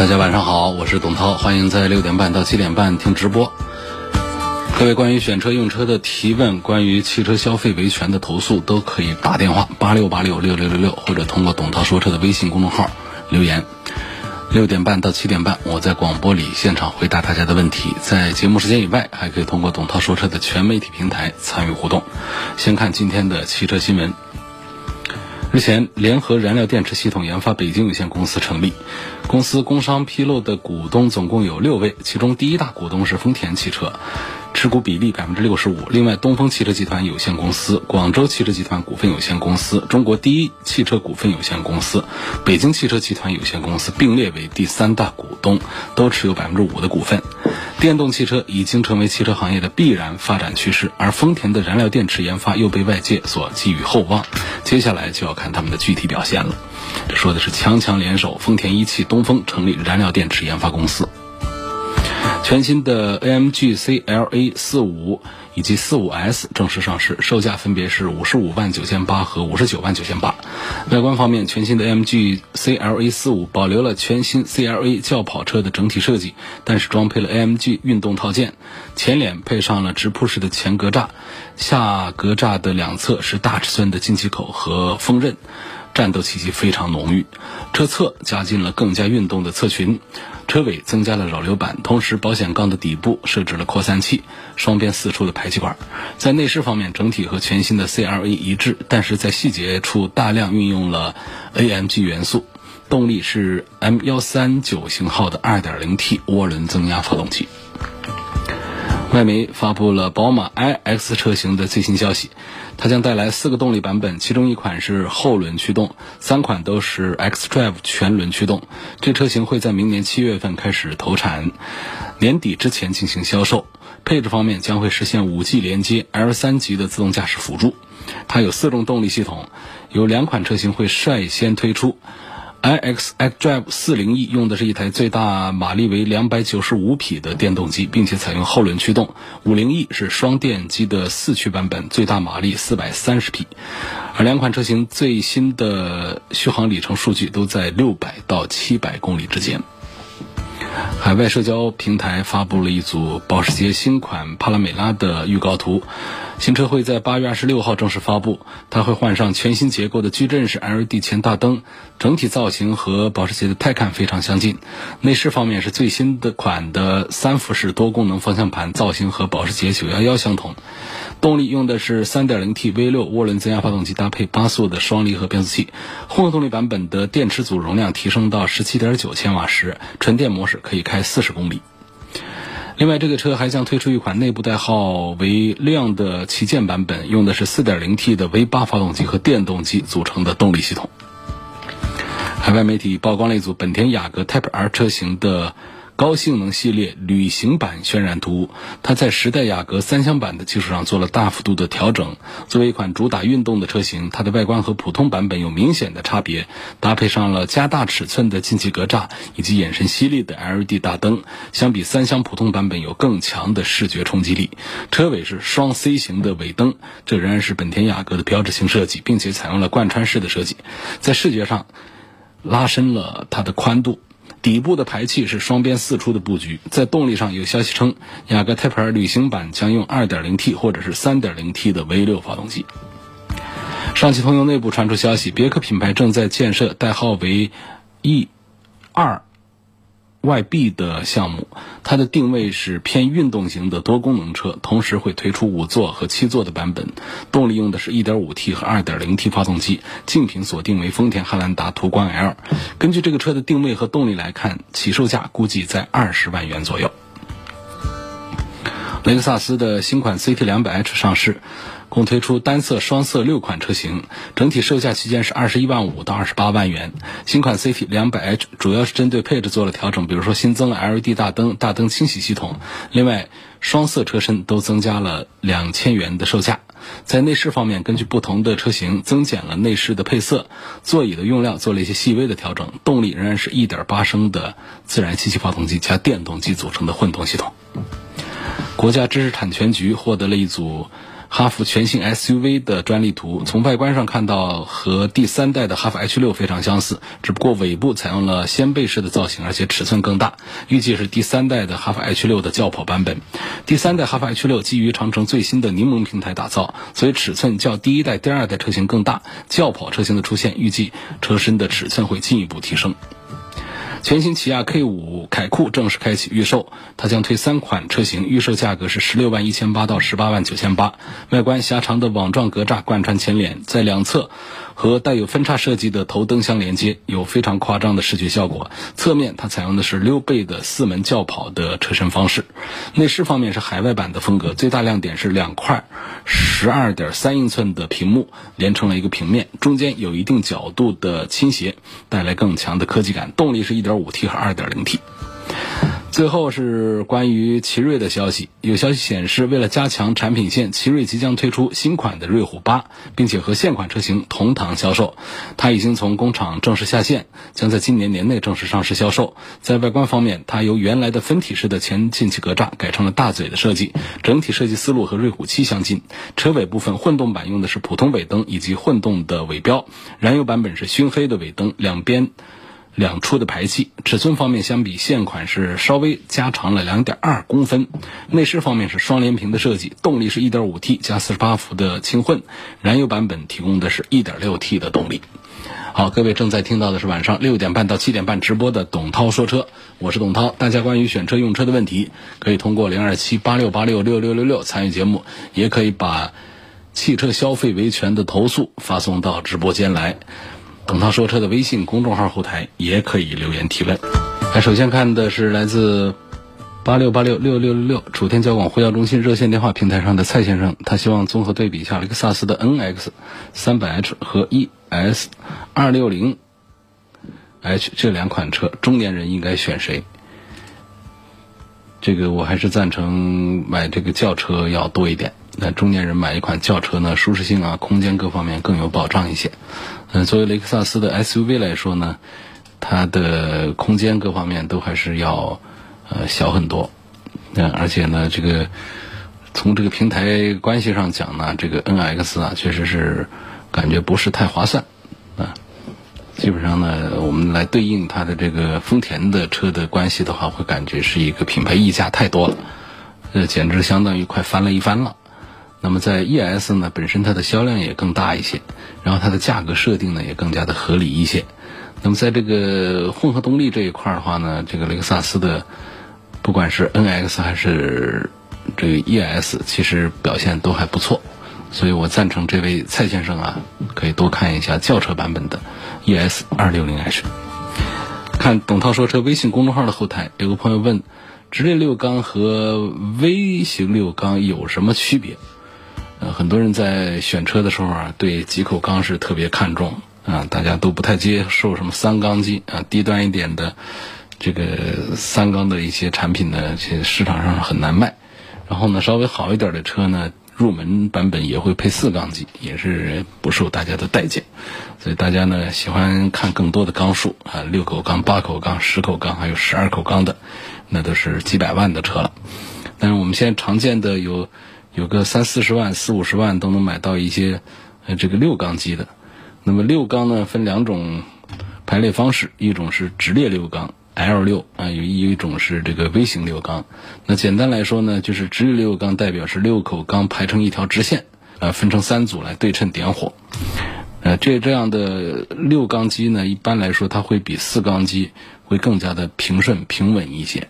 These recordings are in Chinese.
大家晚上好，我是董涛，欢迎在六点半到七点半听直播。各位关于选车用车的提问，关于汽车消费维权的投诉，都可以打电话八六八六六六六六，或者通过董涛说车的微信公众号留言。六点半到七点半，我在广播里现场回答大家的问题。在节目时间以外，还可以通过董涛说车的全媒体平台参与互动。先看今天的汽车新闻。日前，联合燃料电池系统研发北京有限公司成立。公司工商披露的股东总共有六位，其中第一大股东是丰田汽车，持股比例百分之六十五。另外，东风汽车集团有限公司、广州汽车集团股份有限公司、中国第一汽车股份有限公司、北京汽车集团有限公司并列为第三大股东，都持有百分之五的股份。电动汽车已经成为汽车行业的必然发展趋势，而丰田的燃料电池研发又被外界所寄予厚望。接下来就要看他们的具体表现了。这说的是强强联手，丰田、一汽、东风成立燃料电池研发公司。全新的 AMG CLA 四五以及四五 S 正式上市，售价分别是五十五万九千八和五十九万九千八。外观方面，全新的 AMG CLA 四五保留了全新 CLA 轿跑车的整体设计，但是装配了 AMG 运动套件，前脸配上了直瀑式的前格栅，下格栅的两侧是大尺寸的进气口和风刃。战斗气息非常浓郁，车侧加进了更加运动的侧裙，车尾增加了扰流板，同时保险杠的底部设置了扩散器，双边四出的排气管。在内饰方面，整体和全新的 CLA 一致，但是在细节处大量运用了 AMG 元素。动力是 M 幺三九型号的 2.0T 涡轮增压发动机。外媒发布了宝马 iX 车型的最新消息，它将带来四个动力版本，其中一款是后轮驱动，三款都是 xDrive 全轮驱动。这车型会在明年七月份开始投产，年底之前进行销售。配置方面将会实现 5G 连接、L 三级的自动驾驶辅助。它有四种动力系统，有两款车型会率先推出。iX xDrive 40e 用的是一台最大马力为两百九十五匹的电动机，并且采用后轮驱动。50e 是双电机的四驱版本，最大马力四百三十匹。而两款车型最新的续航里程数据都在六百到七百公里之间。海外社交平台发布了一组保时捷新款帕拉梅拉的预告图。新车会在八月二十六号正式发布，它会换上全新结构的矩阵式 LED 前大灯，整体造型和保时捷的泰坦非常相近。内饰方面是最新的款的三辐式多功能方向盘，造型和保时捷911相同。动力用的是 3.0T V6 涡轮增压发动机，搭配八速的双离合变速器。混合动力版本的电池组容量提升到17.9千瓦时，纯电模式可以开40公里。另外，这个车还将推出一款内部代号为“亮”的旗舰版本，用的是 4.0T 的 V8 发动机和电动机组成的动力系统。海外媒体曝光了一组本田雅阁 Type R 车型的。高性能系列旅行版渲染图，它在时代雅阁三厢版的基础上做了大幅度的调整。作为一款主打运动的车型，它的外观和普通版本有明显的差别，搭配上了加大尺寸的进气格栅以及眼神犀利的 LED 大灯，相比三厢普通版本有更强的视觉冲击力。车尾是双 C 型的尾灯，这仍然是本田雅阁的标志性设计，并且采用了贯穿式的设计，在视觉上拉伸了它的宽度。底部的排气是双边四出的布局。在动力上，有消息称，雅阁 Type R 旅行版将用 2.0T 或者是 3.0T 的 V6 发动机。上汽通用内部传出消息，别克品牌正在建设代号为 E2。YB 的项目，它的定位是偏运动型的多功能车，同时会推出五座和七座的版本。动力用的是一点五 T 和二点零 T 发动机，竞品锁定为丰田汉兰达途观 L。根据这个车的定位和动力来看，起售价估计在二十万元左右。雷克萨斯的新款 CT 200h 上市，共推出单色、双色六款车型，整体售价区间是二十一万五到二十八万元。新款 CT 两百 H 主要是针对配置做了调整，比如说新增了 LED 大灯、大灯清洗系统，另外双色车身都增加了两千元的售价。在内饰方面，根据不同的车型增减了内饰的配色，座椅的用料做了一些细微的调整，动力仍然是一点八升的自然吸气发动机加电动机组成的混动系统。国家知识产权局获得了一组哈弗全新 SUV 的专利图，从外观上看到和第三代的哈弗 H 六非常相似，只不过尾部采用了掀背式的造型，而且尺寸更大，预计是第三代的哈弗 H 六的轿跑版本。第三代哈弗 H 六基于长城最新的柠檬平台打造，所以尺寸较第一代、第二代车型更大。轿跑车型的出现，预计车身的尺寸会进一步提升。全新起亚 K 五凯酷正式开启预售，它将推三款车型，预售价格是十六万一千八到十八万九千八。外观狭长的网状格栅贯穿前脸，在两侧和带有分叉设计的头灯相连接，有非常夸张的视觉效果。侧面它采用的是溜背的四门轿跑的车身方式。内饰方面是海外版的风格，最大亮点是两块十二点三英寸的屏幕连成了一个平面，中间有一定角度的倾斜，带来更强的科技感。动力是一点。五 T 和二点零 T。最后是关于奇瑞的消息，有消息显示，为了加强产品线，奇瑞即将推出新款的瑞虎八，并且和现款车型同堂销售。它已经从工厂正式下线，将在今年年内正式上市销售。在外观方面，它由原来的分体式的前进气格栅改成了大嘴的设计，整体设计思路和瑞虎七相近。车尾部分，混动版用的是普通尾灯以及混动的尾标，燃油版本是熏黑的尾灯，两边。两出的排气，尺寸方面相比现款是稍微加长了两点二公分。内饰方面是双联屏的设计，动力是一点五 T 加四十八伏的轻混，燃油版本提供的是一点六 T 的动力。好，各位正在听到的是晚上六点半到七点半直播的董涛说车，我是董涛。大家关于选车用车的问题，可以通过零二七八六八六六六六六参与节目，也可以把汽车消费维权的投诉发送到直播间来。董涛说车的微信公众号后台也可以留言提问。那首先看的是来自八六八六六六六六楚天交广呼叫中心热线电话平台上的蔡先生，他希望综合对比一下雷克萨斯的 NX 三百 H 和 ES 二六零 H 这两款车，中年人应该选谁？这个我还是赞成买这个轿车要多一点。那中年人买一款轿车呢，舒适性啊、空间各方面更有保障一些。嗯，作为雷克萨斯的 SUV 来说呢，它的空间各方面都还是要呃小很多。嗯，而且呢，这个从这个平台关系上讲呢，这个 NX 啊，确实是感觉不是太划算啊。基本上呢，我们来对应它的这个丰田的车的关系的话，会感觉是一个品牌溢价太多了，呃，简直相当于快翻了一番了。那么在 ES 呢，本身它的销量也更大一些，然后它的价格设定呢也更加的合理一些。那么在这个混合动力这一块的话呢，这个雷克萨斯的不管是 NX 还是这个 ES，其实表现都还不错。所以我赞成这位蔡先生啊，可以多看一下轿车版本的 ES 二六零 H。看董涛说车微信公众号的后台，有个朋友问：直列六缸和微型六缸有什么区别？呃，很多人在选车的时候啊，对几口缸是特别看重啊，大家都不太接受什么三缸机啊，低端一点的这个三缸的一些产品呢，其实市场上很难卖。然后呢，稍微好一点的车呢，入门版本也会配四缸机，也是不受大家的待见。所以大家呢喜欢看更多的缸数啊，六口缸、八口缸、十口缸，还有十二口缸的，那都是几百万的车了。但是我们现在常见的有。有个三四十万、四五十万都能买到一些，呃，这个六缸机的。那么六缸呢，分两种排列方式，一种是直列六缸 L 六啊，有一种是这个微型六缸。那简单来说呢，就是直列六缸代表是六口缸排成一条直线，呃，分成三组来对称点火。呃，这这样的六缸机呢，一般来说它会比四缸机会更加的平顺平稳一些。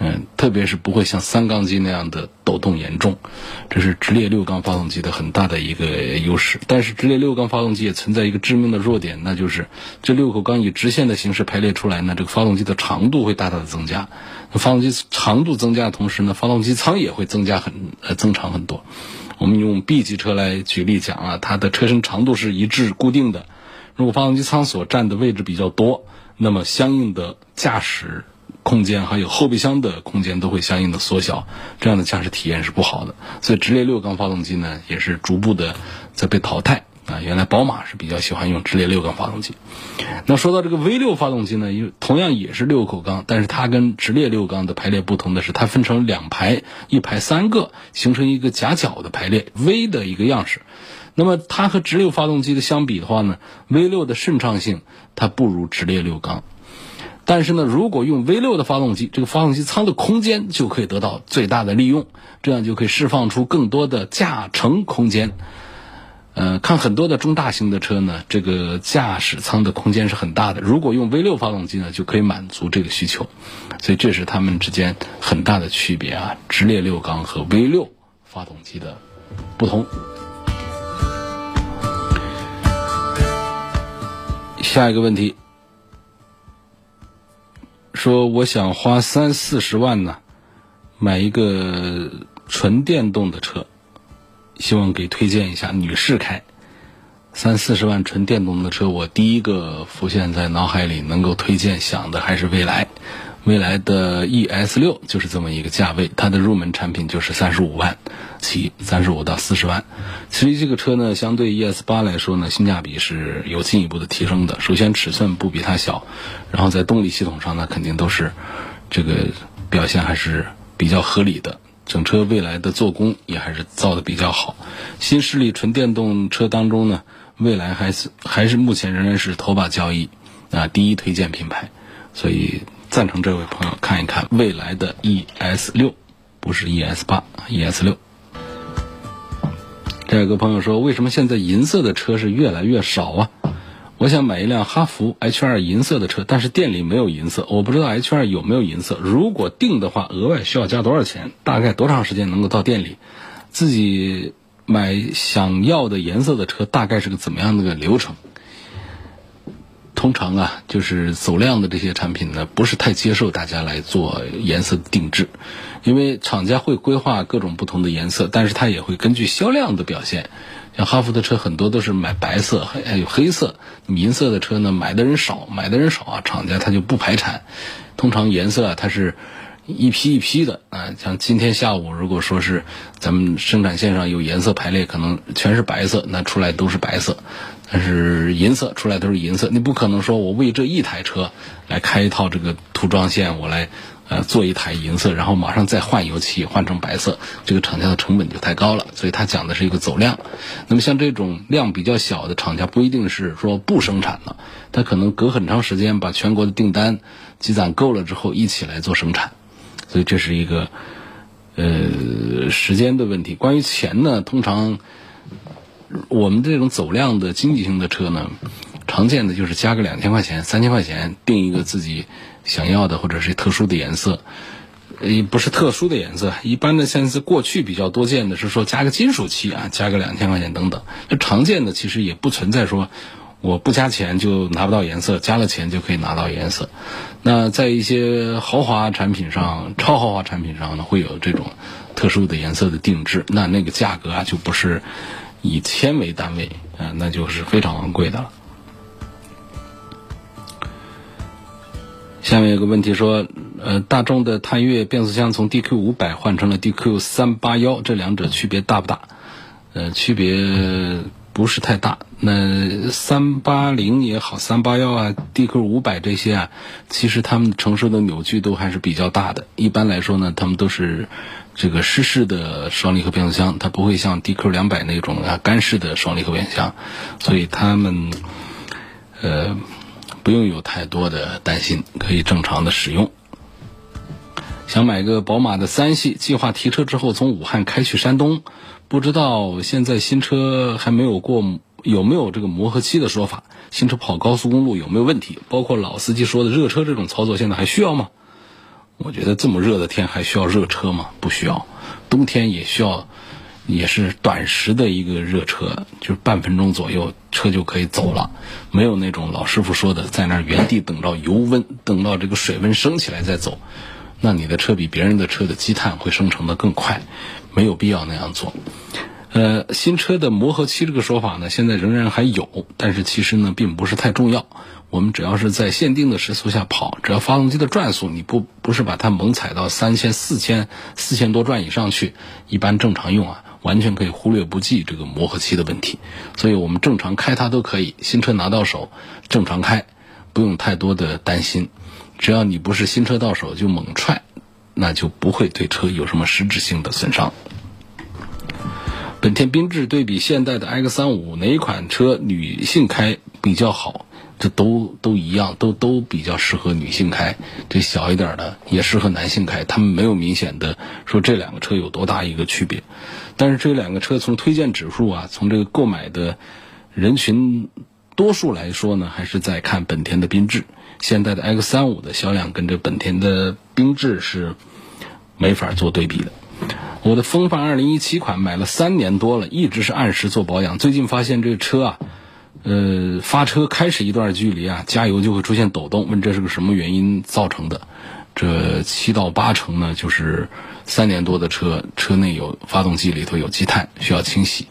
嗯，特别是不会像三缸机那样的抖动严重，这是直列六缸发动机的很大的一个优势。但是直列六缸发动机也存在一个致命的弱点，那就是这六口缸以直线的形式排列出来呢，这个发动机的长度会大大的增加。发动机长度增加的同时呢，发动机舱也会增加很呃增长很多。我们用 B 级车来举例讲啊，它的车身长度是一致固定的，如果发动机舱所占的位置比较多，那么相应的驾驶。空间还有后备箱的空间都会相应的缩小，这样的驾驶体验是不好的。所以直列六缸发动机呢，也是逐步的在被淘汰啊。原来宝马是比较喜欢用直列六缸发动机。那说到这个 V 六发动机呢，因为同样也是六口缸，但是它跟直列六缸的排列不同的是，它分成两排，一排三个，形成一个夹角的排列，V 的一个样式。那么它和直六发动机的相比的话呢，V 六的顺畅性它不如直列六缸。但是呢，如果用 V 六的发动机，这个发动机舱的空间就可以得到最大的利用，这样就可以释放出更多的驾乘空间。呃，看很多的中大型的车呢，这个驾驶舱的空间是很大的。如果用 V 六发动机呢，就可以满足这个需求。所以这是它们之间很大的区别啊，直列六缸和 V 六发动机的不同。下一个问题。说我想花三四十万呢，买一个纯电动的车，希望给推荐一下，女士开。三四十万纯电动的车，我第一个浮现在脑海里能够推荐想的还是蔚来。未来的 ES 六就是这么一个价位，它的入门产品就是三十五万起，三十五到四十万。其实这个车呢，相对 ES 八来说呢，性价比是有进一步的提升的。首先尺寸不比它小，然后在动力系统上呢，肯定都是这个表现还是比较合理的。整车未来的做工也还是造的比较好。新势力纯电动车当中呢，未来还是还是目前仍然是头把交椅啊，第一推荐品牌，所以。赞成这位朋友看一看未来的 ES 六，不是 ES 八，ES 六。这有个朋友说，为什么现在银色的车是越来越少啊？我想买一辆哈弗 H 二银色的车，但是店里没有银色，我不知道 H 二有没有银色。如果定的话，额外需要加多少钱？大概多长时间能够到店里？自己买想要的颜色的车，大概是个怎么样的个流程？通常啊，就是走量的这些产品呢，不是太接受大家来做颜色定制，因为厂家会规划各种不同的颜色，但是它也会根据销量的表现。像哈弗的车很多都是买白色，还有黑色，银色的车呢买的人少，买的人少啊，厂家它就不排产。通常颜色啊，它是一批一批的啊，像今天下午如果说是咱们生产线上有颜色排列，可能全是白色，那出来都是白色。但是银色出来都是银色，你不可能说我为这一台车来开一套这个涂装线，我来呃做一台银色，然后马上再换油漆换成白色，这个厂家的成本就太高了。所以他讲的是一个走量。那么像这种量比较小的厂家，不一定是说不生产了，他可能隔很长时间把全国的订单积攒够了之后一起来做生产。所以这是一个呃时间的问题。关于钱呢，通常。我们这种走量的经济型的车呢，常见的就是加个两千块钱、三千块钱，定一个自己想要的或者是特殊的颜色，也，不是特殊的颜色，一般的现在过去比较多见的是说加个金属漆啊，加个两千块钱等等。那常见的其实也不存在说我不加钱就拿不到颜色，加了钱就可以拿到颜色。那在一些豪华产品上、超豪华产品上呢，会有这种特殊的颜色的定制，那那个价格啊就不是。以千为单位，啊，那就是非常昂贵的了。下面有个问题说，呃，大众的探岳变速箱从 DQ 五百换成了 DQ 三八幺，这两者区别大不大？呃，区别不是太大。那三八零也好，三八幺啊，DQ 五百这些啊，其实它们承受的扭矩都还是比较大的。一般来说呢，它们都是。这个湿式的双离合变速箱，它不会像 DQ 两百那种啊干式的双离合变速箱，所以他们呃不用有太多的担心，可以正常的使用。想买个宝马的三系，计划提车之后从武汉开去山东，不知道现在新车还没有过有没有这个磨合期的说法？新车跑高速公路有没有问题？包括老司机说的热车这种操作，现在还需要吗？我觉得这么热的天还需要热车吗？不需要，冬天也需要，也是短时的一个热车，就是半分钟左右车就可以走了，没有那种老师傅说的在那儿原地等到油温，等到这个水温升起来再走，那你的车比别人的车的积碳会生成的更快，没有必要那样做。呃，新车的磨合期这个说法呢，现在仍然还有，但是其实呢，并不是太重要。我们只要是在限定的时速下跑，只要发动机的转速你不不是把它猛踩到三千、四千、四千多转以上去，一般正常用啊，完全可以忽略不计这个磨合期的问题。所以我们正常开它都可以，新车拿到手正常开，不用太多的担心。只要你不是新车到手就猛踹，那就不会对车有什么实质性的损伤。本田缤智对比现代的 X 三五，哪款车女性开比较好？这都都一样，都都比较适合女性开。这小一点的也适合男性开，他们没有明显的说这两个车有多大一个区别。但是这两个车从推荐指数啊，从这个购买的人群多数来说呢，还是在看本田的缤智。现代的 X 三五的销量跟这本田的缤智是没法做对比的。我的风范二零一七款买了三年多了，一直是按时做保养。最近发现这个车啊，呃，发车开始一段距离啊，加油就会出现抖动，问这是个什么原因造成的？这七到八成呢，就是三年多的车，车内有发动机里头有积碳，需要清洗。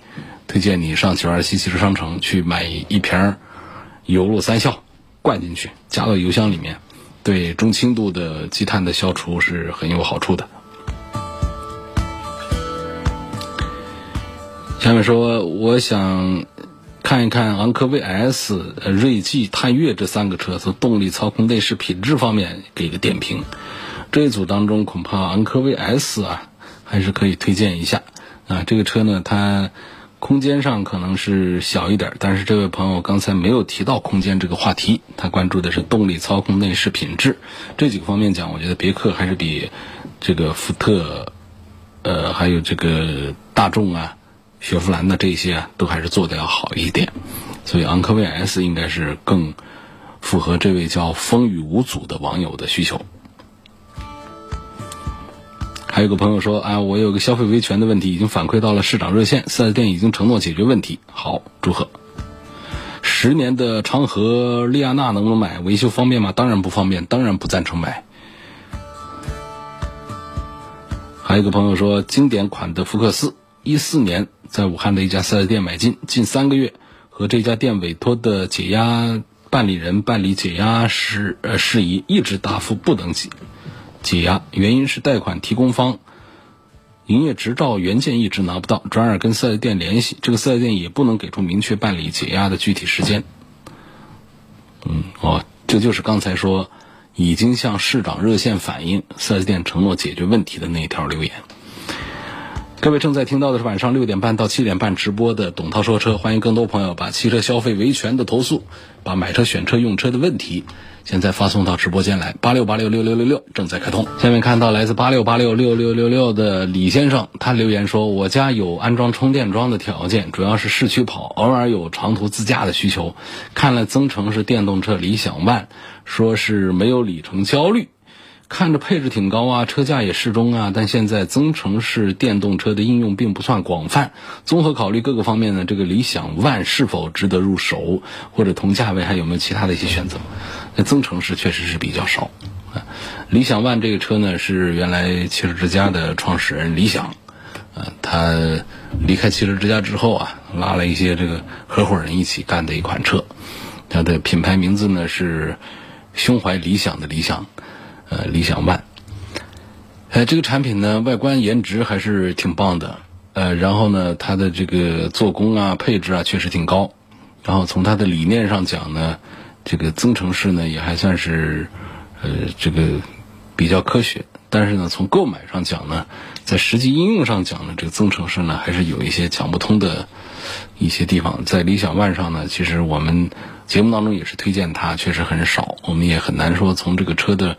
推荐你上九二七汽车商城去买一瓶油路三效，灌进去，加到油箱里面，对中轻度的积碳的消除是很有好处的。下面说，我想看一看昂科威 S、锐际、探岳这三个车从动力、操控、内饰品质方面给个点评。这一组当中，恐怕昂科威 S 啊还是可以推荐一下啊。这个车呢，它空间上可能是小一点，但是这位朋友刚才没有提到空间这个话题，他关注的是动力、操控、内饰品质这几个方面讲，我觉得别克还是比这个福特，呃，还有这个大众啊。雪佛兰的这些，都还是做的要好一点，所以昂科威 S 应该是更符合这位叫风雨无阻的网友的需求。还有个朋友说啊，我有个消费维权的问题，已经反馈到了市长热线，四 S 店已经承诺解决问题。好，祝贺。十年的昌河利亚纳能不能买？维修方便吗？当然不方便，当然不赞成买。还有个朋友说，经典款的福克斯，一四年。在武汉的一家四 S 店买进，近三个月和这家店委托的解押办理人办理解押事呃事宜，一直答复不能解解押，原因是贷款提供方营业执照原件一直拿不到，转而跟四 S 店联系，这个四 S 店也不能给出明确办理解押的具体时间。嗯，哦，这就是刚才说已经向市长热线反映，四 S 店承诺解决问题的那条留言。各位正在听到的是晚上六点半到七点半直播的董涛说车，欢迎更多朋友把汽车消费维权的投诉，把买车选车用车的问题，现在发送到直播间来，八六八六六六六六正在开通。下面看到来自八六八六六六六六的李先生，他留言说：“我家有安装充电桩的条件，主要是市区跑，偶尔有长途自驾的需求。看了增程式电动车理想 ONE，说是没有里程焦虑。”看着配置挺高啊，车价也适中啊，但现在增程式电动车的应用并不算广泛。综合考虑各个方面呢，这个理想 ONE 是否值得入手，或者同价位还有没有其他的一些选择？那增程式确实是比较少。啊理想 ONE 这个车呢，是原来汽车之家的创始人理想，啊，他离开汽车之家之后啊，拉了一些这个合伙人一起干的一款车。它的品牌名字呢是胸怀理想的理想。呃，理想 ONE，呃，这个产品呢，外观颜值还是挺棒的，呃，然后呢，它的这个做工啊、配置啊，确实挺高。然后从它的理念上讲呢，这个增程式呢，也还算是呃这个比较科学。但是呢，从购买上讲呢，在实际应用上讲呢，这个增程式呢，还是有一些讲不通的一些地方。在理想 ONE 上呢，其实我们节目当中也是推荐它，确实很少，我们也很难说从这个车的。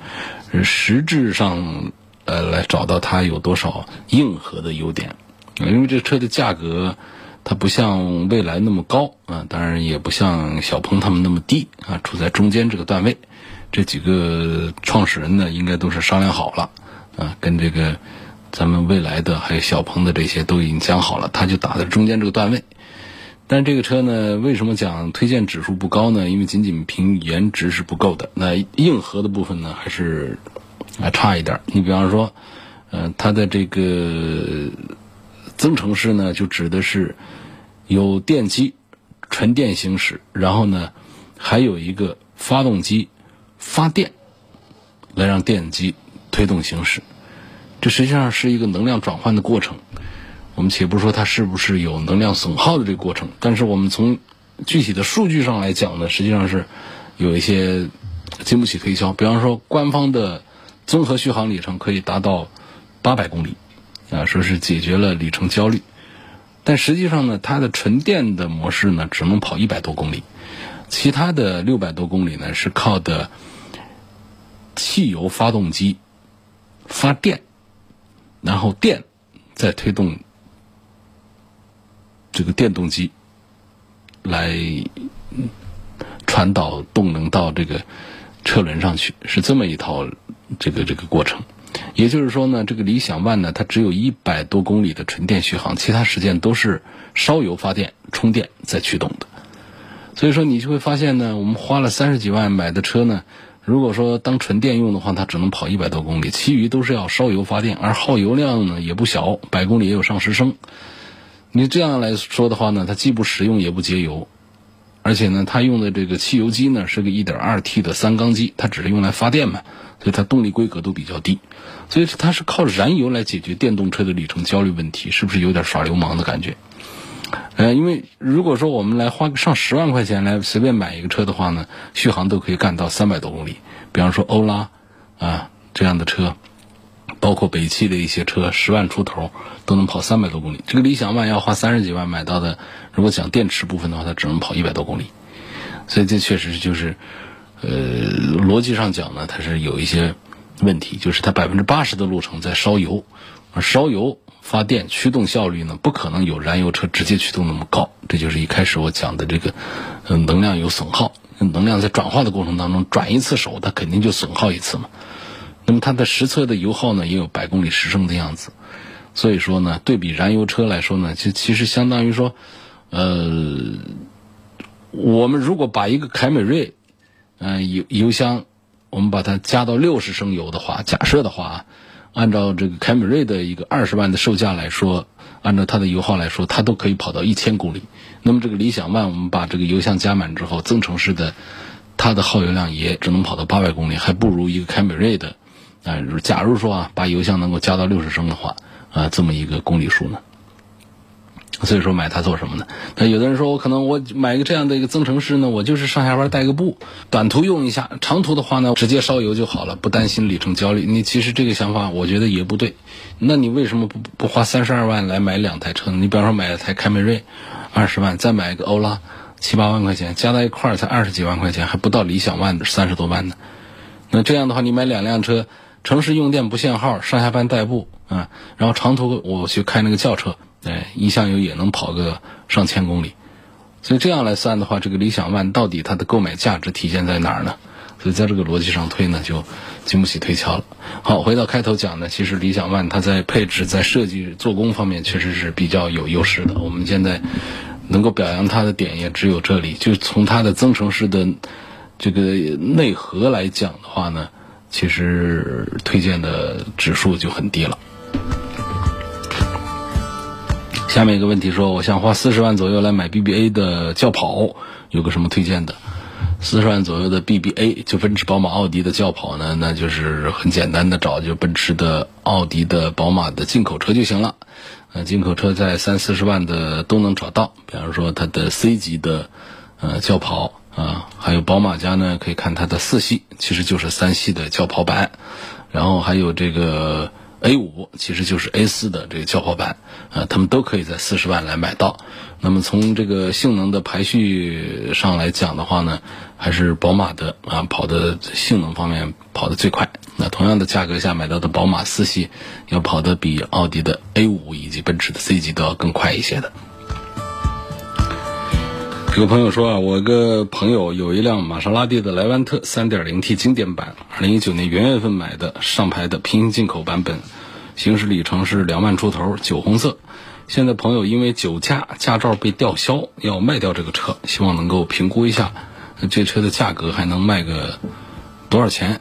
实质上，呃，来找到它有多少硬核的优点，因为这车的价格它不像蔚来那么高啊，当然也不像小鹏他们那么低啊，处在中间这个段位，这几个创始人呢，应该都是商量好了，啊，跟这个咱们未来的还有小鹏的这些都已经讲好了，他就打在中间这个段位。但这个车呢，为什么讲推荐指数不高呢？因为仅仅凭颜值是不够的，那硬核的部分呢，还是还差一点。你比方说，呃，它的这个增程式呢，就指的是有电机纯电行驶，然后呢，还有一个发动机发电来让电机推动行驶，这实际上是一个能量转换的过程。我们且不说它是不是有能量损耗的这个过程，但是我们从具体的数据上来讲呢，实际上是有一些经不起推敲。比方说，官方的综合续航里程可以达到八百公里，啊，说是解决了里程焦虑。但实际上呢，它的纯电的模式呢，只能跑一百多公里，其他的六百多公里呢，是靠的汽油发动机发电，然后电再推动。这个电动机来传导动能到这个车轮上去，是这么一套这个这个过程。也就是说呢，这个理想 ONE 呢，它只有一百多公里的纯电续航，其他时间都是烧油发电、充电再驱动的。所以说，你就会发现呢，我们花了三十几万买的车呢，如果说当纯电用的话，它只能跑一百多公里，其余都是要烧油发电，而耗油量呢也不小，百公里也有上十升。你这样来说的话呢，它既不实用也不节油，而且呢，它用的这个汽油机呢是个 1.2T 的三缸机，它只是用来发电嘛，所以它动力规格都比较低，所以它是靠燃油来解决电动车的里程焦虑问题，是不是有点耍流氓的感觉？呃，因为如果说我们来花个上十万块钱来随便买一个车的话呢，续航都可以干到三百多公里，比方说欧拉啊这样的车。包括北汽的一些车，十万出头都能跑三百多公里。这个理想 ONE 要花三十几万买到的，如果讲电池部分的话，它只能跑一百多公里。所以这确实就是，呃，逻辑上讲呢，它是有一些问题，就是它百分之八十的路程在烧油，而烧油发电驱动效率呢，不可能有燃油车直接驱动那么高。这就是一开始我讲的这个，嗯，能量有损耗，能量在转化的过程当中转一次手，它肯定就损耗一次嘛。那么它的实测的油耗呢，也有百公里十升的样子，所以说呢，对比燃油车来说呢，其其实相当于说，呃，我们如果把一个凯美瑞，嗯，油油箱，我们把它加到六十升油的话，假设的话，按照这个凯美瑞的一个二十万的售价来说，按照它的油耗来说，它都可以跑到一千公里。那么这个理想 ONE，我们把这个油箱加满之后，增程式的，它的耗油量也只能跑到八百公里，还不如一个凯美瑞的。啊，假如说啊，把油箱能够加到六十升的话，啊，这么一个公里数呢？所以说买它做什么呢？那有的人说我可能我买一个这样的一个增程式呢，我就是上下班带个步，短途用一下，长途的话呢，直接烧油就好了，不担心里程焦虑。你其实这个想法我觉得也不对。那你为什么不不花三十二万来买两台车呢？你比方说买一台凯美瑞，二十万，再买一个欧拉，七八万块钱，加在一块儿才二十几万块钱，还不到理想 ONE 的三十多万呢。那这样的话，你买两辆车。城市用电不限号，上下班代步啊，然后长途我去开那个轿车，哎，一箱油也能跑个上千公里，所以这样来算的话，这个理想 ONE 到底它的购买价值体现在哪儿呢？所以在这个逻辑上推呢，就经不起推敲了。好，回到开头讲呢，其实理想 ONE 它在配置、在设计、做工方面确实是比较有优势的。我们现在能够表扬它的点也只有这里，就从它的增程式的这个内核来讲的话呢。其实推荐的指数就很低了。下面一个问题说，我想花四十万左右来买 BBA 的轿跑，有个什么推荐的？四十万左右的 BBA，就奔驰、宝马、奥迪的轿跑呢？那就是很简单的找，就奔驰的、奥迪的、宝马的进口车就行了。呃，进口车在三四十万的都能找到，比方说它的 C 级的呃轿跑。啊，还有宝马家呢，可以看它的四系，其实就是三系的轿跑版，然后还有这个 A 五，其实就是 A 四的这个轿跑版，啊，他们都可以在四十万来买到。那么从这个性能的排序上来讲的话呢，还是宝马的啊跑的性能方面跑的最快。那同样的价格下买到的宝马四系，要跑的比奥迪的 A 五以及奔驰的 C 级都要更快一些的。有个朋友说啊，我个朋友有一辆玛莎拉蒂的莱万特 3.0T 经典版，2019年元月份买的上牌的平行进口版本，行驶里程是两万出头，酒红色。现在朋友因为酒驾，驾照被吊销，要卖掉这个车，希望能够评估一下这车的价格还能卖个多少钱？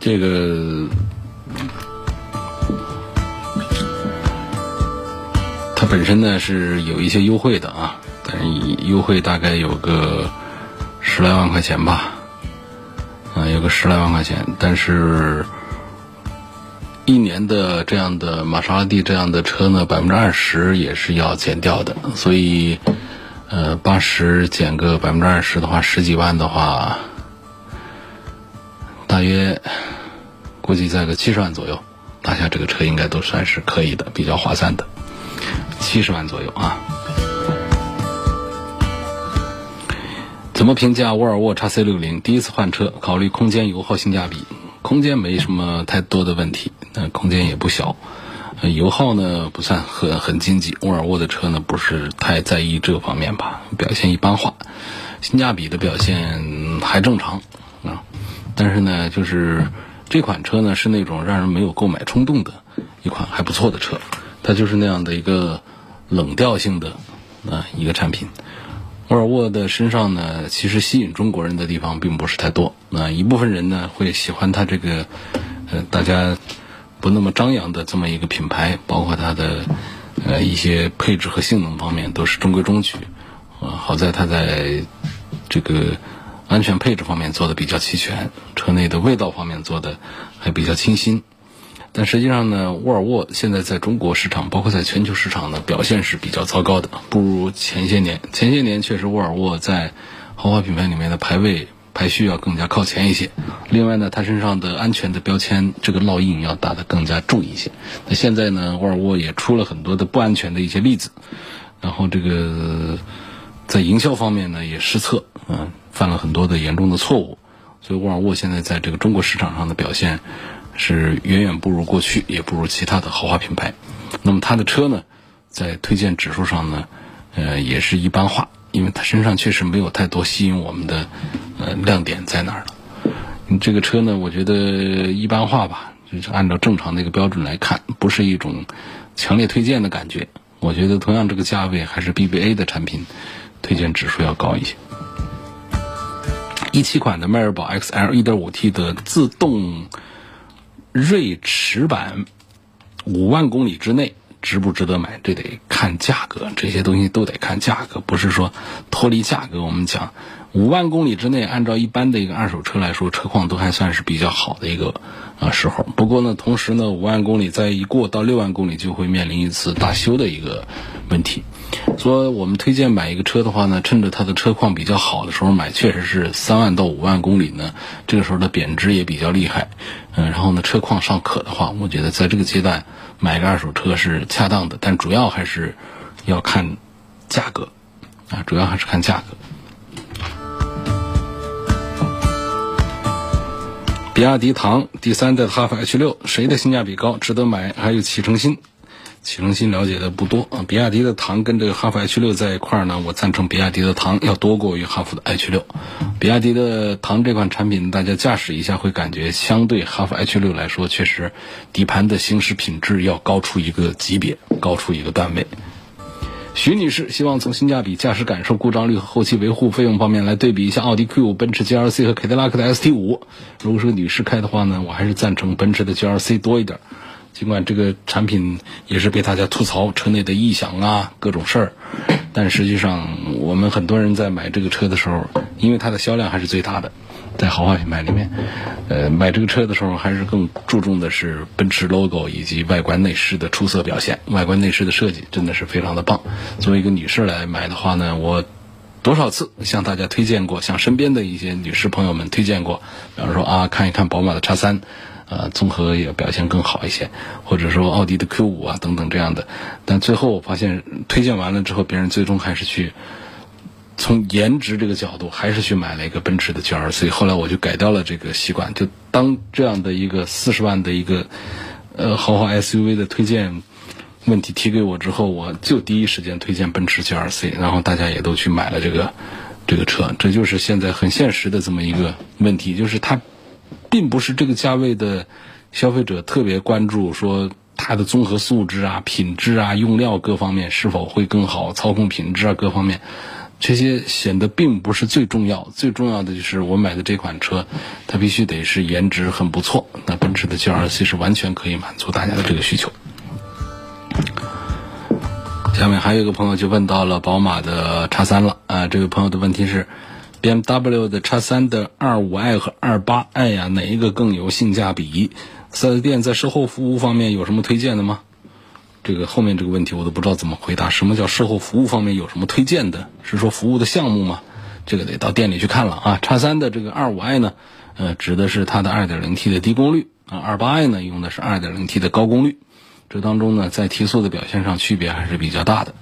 这个它本身呢是有一些优惠的啊，但是优惠大概有个十来万块钱吧，啊，有个十来万块钱，但是。一年的这样的玛莎拉蒂这样的车呢，百分之二十也是要减掉的，所以，呃，八十减个百分之二十的话，十几万的话，大约估计在个七十万左右，拿下这个车应该都算是可以的，比较划算的，七十万左右啊。怎么评价沃尔沃 x C 六零？第一次换车，考虑空间、油耗、性价比。空间没什么太多的问题，那，空间也不小，油耗呢不算很很经济。沃尔沃的车呢不是太在意这方面吧，表现一般化，性价比的表现还正常啊。但是呢，就是这款车呢是那种让人没有购买冲动的一款还不错的车，它就是那样的一个冷调性的啊一个产品。沃尔沃的身上呢，其实吸引中国人的地方并不是太多。那一部分人呢，会喜欢它这个，呃，大家不那么张扬的这么一个品牌，包括它的呃一些配置和性能方面都是中规中矩。啊，好在它在这个安全配置方面做的比较齐全，车内的味道方面做的还比较清新。但实际上呢，沃尔沃现在在中国市场，包括在全球市场呢，表现是比较糟糕的，不如前些年。前些年确实沃尔沃在豪华品牌里面的排位排序要更加靠前一些。另外呢，它身上的安全的标签这个烙印要打得更加重一些。那现在呢，沃尔沃也出了很多的不安全的一些例子，然后这个在营销方面呢也失策，嗯，犯了很多的严重的错误。所以沃尔沃现在在这个中国市场上的表现。是远远不如过去，也不如其他的豪华品牌。那么它的车呢，在推荐指数上呢，呃，也是一般化，因为它身上确实没有太多吸引我们的呃亮点在哪儿了。这个车呢，我觉得一般化吧，就是按照正常的一个标准来看，不是一种强烈推荐的感觉。我觉得同样这个价位，还是 BBA 的产品推荐指数要高一些。一七款的迈锐宝 XL 1.5T 的自动。锐驰版五万公里之内值不值得买？这得看价格，这些东西都得看价格，不是说脱离价格。我们讲五万公里之内，按照一般的一个二手车来说，车况都还算是比较好的一个啊时候。不过呢，同时呢，五万公里再一过到六万公里，就会面临一次大修的一个问题。说我们推荐买一个车的话呢，趁着它的车况比较好的时候买，确实是三万到五万公里呢，这个时候的贬值也比较厉害。嗯，然后呢，车况尚可的话，我觉得在这个阶段买个二手车是恰当的，但主要还是要看价格啊，主要还是看价格。比亚迪唐第三代哈弗 H 六，谁的性价比高，值得买？还有启辰星。启辰星了解的不多啊，比亚迪的唐跟这个哈弗 H 六在一块儿呢，我赞成比亚迪的唐要多过于哈弗的 H 六。比亚迪的唐这款产品，大家驾驶一下会感觉相对哈弗 H 六来说，确实底盘的行驶品质要高出一个级别，高出一个段位。徐女士希望从性价比、驾驶感受、故障率和后期维护费用方面来对比一下奥迪 Q 五、奔驰 GLC 和凯迪拉克的 ST 五。如果是女士开的话呢，我还是赞成奔驰的 GLC 多一点。尽管这个产品也是被大家吐槽车内的异响啊，各种事儿，但实际上我们很多人在买这个车的时候，因为它的销量还是最大的，在豪华品牌里面，呃，买这个车的时候还是更注重的是奔驰 logo 以及外观内饰的出色表现。外观内饰的设计真的是非常的棒。作为一个女士来买的话呢，我多少次向大家推荐过，向身边的一些女士朋友们推荐过，比方说啊，看一看宝马的叉三。呃，综合也表现更好一些，或者说奥迪的 Q 五啊等等这样的，但最后我发现推荐完了之后，别人最终还是去从颜值这个角度，还是去买了一个奔驰的 G R C。后来我就改掉了这个习惯，就当这样的一个四十万的一个呃豪华 SUV 的推荐问题提给我之后，我就第一时间推荐奔驰 G R C，然后大家也都去买了这个这个车。这就是现在很现实的这么一个问题，就是它并不是这个价位的消费者特别关注说它的综合素质啊、品质啊、用料各方面是否会更好、操控品质啊各方面。这些显得并不是最重要，最重要的就是我买的这款车，它必须得是颜值很不错。那奔驰的 GLC 是完全可以满足大家的这个需求。下面还有一个朋友就问到了宝马的叉三了啊，这位朋友的问题是，BMW 的叉三的二五 i 和二八 i 呀，哪一个更有性价比？四 S 店在售后服务方面有什么推荐的吗？这个后面这个问题我都不知道怎么回答。什么叫售后服务方面有什么推荐的？是说服务的项目吗？这个得到店里去看了啊。叉三的这个二五 i 呢，呃，指的是它的二点零 T 的低功率啊，二八 i 呢用的是二点零 T 的高功率。这当中呢，在提速的表现上区别还是比较大的。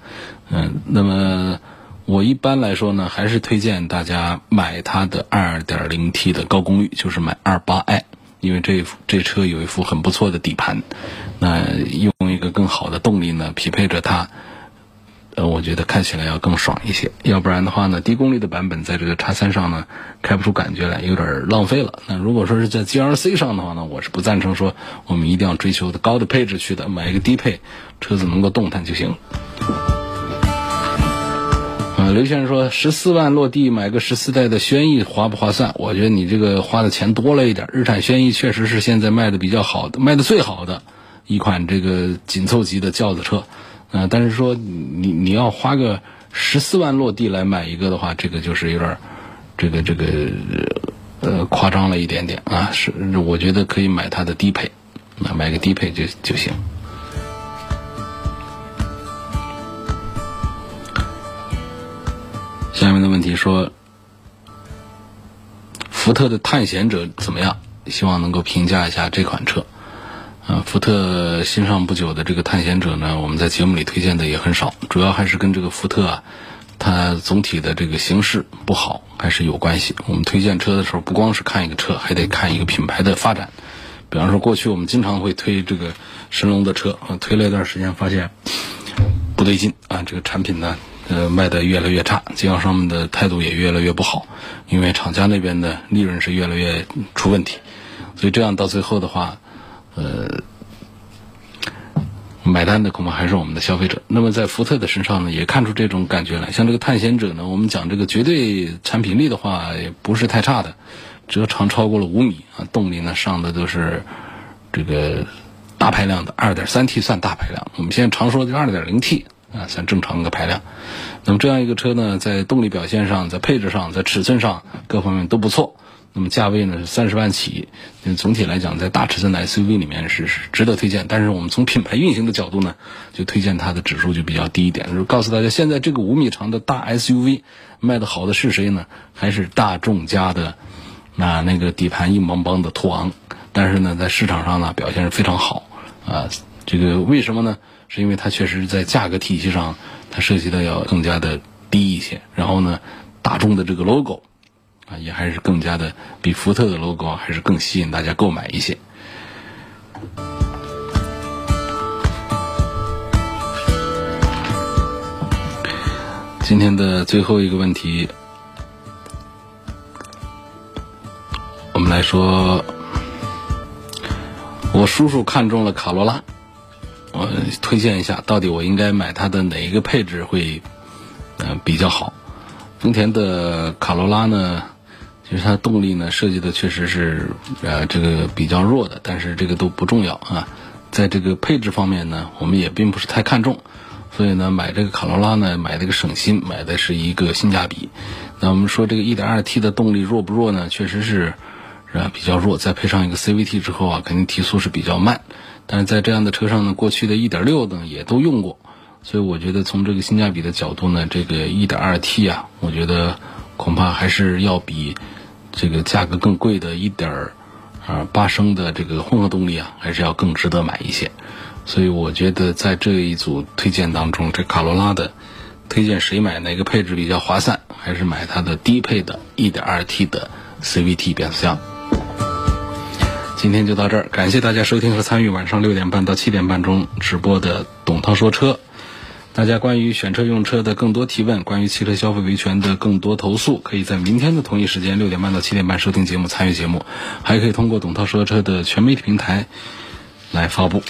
嗯，那么我一般来说呢，还是推荐大家买它的二点零 T 的高功率，就是买二八 i。因为这这车有一副很不错的底盘，那用一个更好的动力呢，匹配着它，呃，我觉得开起来要更爽一些。要不然的话呢，低功率的版本在这个叉三上呢，开不出感觉来，有点浪费了。那如果说是在 GLC 上的话呢，我是不赞成说我们一定要追求的高的配置去的，买一个低配车子能够动弹就行。刘先生说：“十四万落地买个十四代的轩逸划不划算？我觉得你这个花的钱多了一点。日产轩逸确实是现在卖的比较好的，卖的最好的一款这个紧凑级的轿子车。嗯，但是说你你要花个十四万落地来买一个的话，这个就是有点这个这个呃夸张了一点点啊。是，我觉得可以买它的低配，买个低配就就行。”下面的问题说，福特的探险者怎么样？希望能够评价一下这款车。啊，福特新上不久的这个探险者呢，我们在节目里推荐的也很少，主要还是跟这个福特啊，它总体的这个形势不好还是有关系。我们推荐车的时候，不光是看一个车，还得看一个品牌的发展。比方说，过去我们经常会推这个神龙的车啊，推了一段时间，发现不对劲啊，这个产品呢。呃，卖的越来越差，经销商们的态度也越来越不好，因为厂家那边的利润是越来越出问题，所以这样到最后的话，呃，买单的恐怕还是我们的消费者。那么在福特的身上呢，也看出这种感觉来。像这个探险者呢，我们讲这个绝对产品力的话，也不是太差的，车长超过了五米啊，动力呢上的都是这个大排量的，二点三 T 算大排量，我们现在常说的二点零 T。啊，算正常的排量。那么这样一个车呢，在动力表现上、在配置上、在尺寸上各方面都不错。那么价位呢是三十万起。总体来讲，在大尺寸的 SUV 里面是是值得推荐。但是我们从品牌运行的角度呢，就推荐它的指数就比较低一点。就告诉大家，现在这个五米长的大 SUV 卖的好的是谁呢？还是大众家的那那个底盘硬邦邦的途昂。但是呢，在市场上呢表现是非常好啊。这个为什么呢？是因为它确实在价格体系上，它涉及的要更加的低一些。然后呢，大众的这个 logo 啊，也还是更加的比福特的 logo 还是更吸引大家购买一些。今天的最后一个问题，我们来说，我叔叔看中了卡罗拉。我推荐一下，到底我应该买它的哪一个配置会，呃比较好？丰田的卡罗拉呢，其实它动力呢设计的确实是呃这个比较弱的，但是这个都不重要啊。在这个配置方面呢，我们也并不是太看重，所以呢买这个卡罗拉呢买这个省心，买的是一个性价比。那我们说这个 1.2T 的动力弱不弱呢？确实是啊比较弱，再配上一个 CVT 之后啊，肯定提速是比较慢。但是在这样的车上呢，过去的一点六呢也都用过，所以我觉得从这个性价比的角度呢，这个一点二 T 啊，我觉得恐怕还是要比这个价格更贵的一点啊八升的这个混合动力啊，还是要更值得买一些。所以我觉得在这一组推荐当中，这卡罗拉的推荐谁买哪个配置比较划算，还是买它的低配的一点二 T 的 CVT 变速箱。今天就到这儿，感谢大家收听和参与晚上六点半到七点半中直播的董涛说车。大家关于选车用车的更多提问，关于汽车消费维权的更多投诉，可以在明天的同一时间六点半到七点半收听节目，参与节目，还可以通过董涛说车的全媒体平台来发布。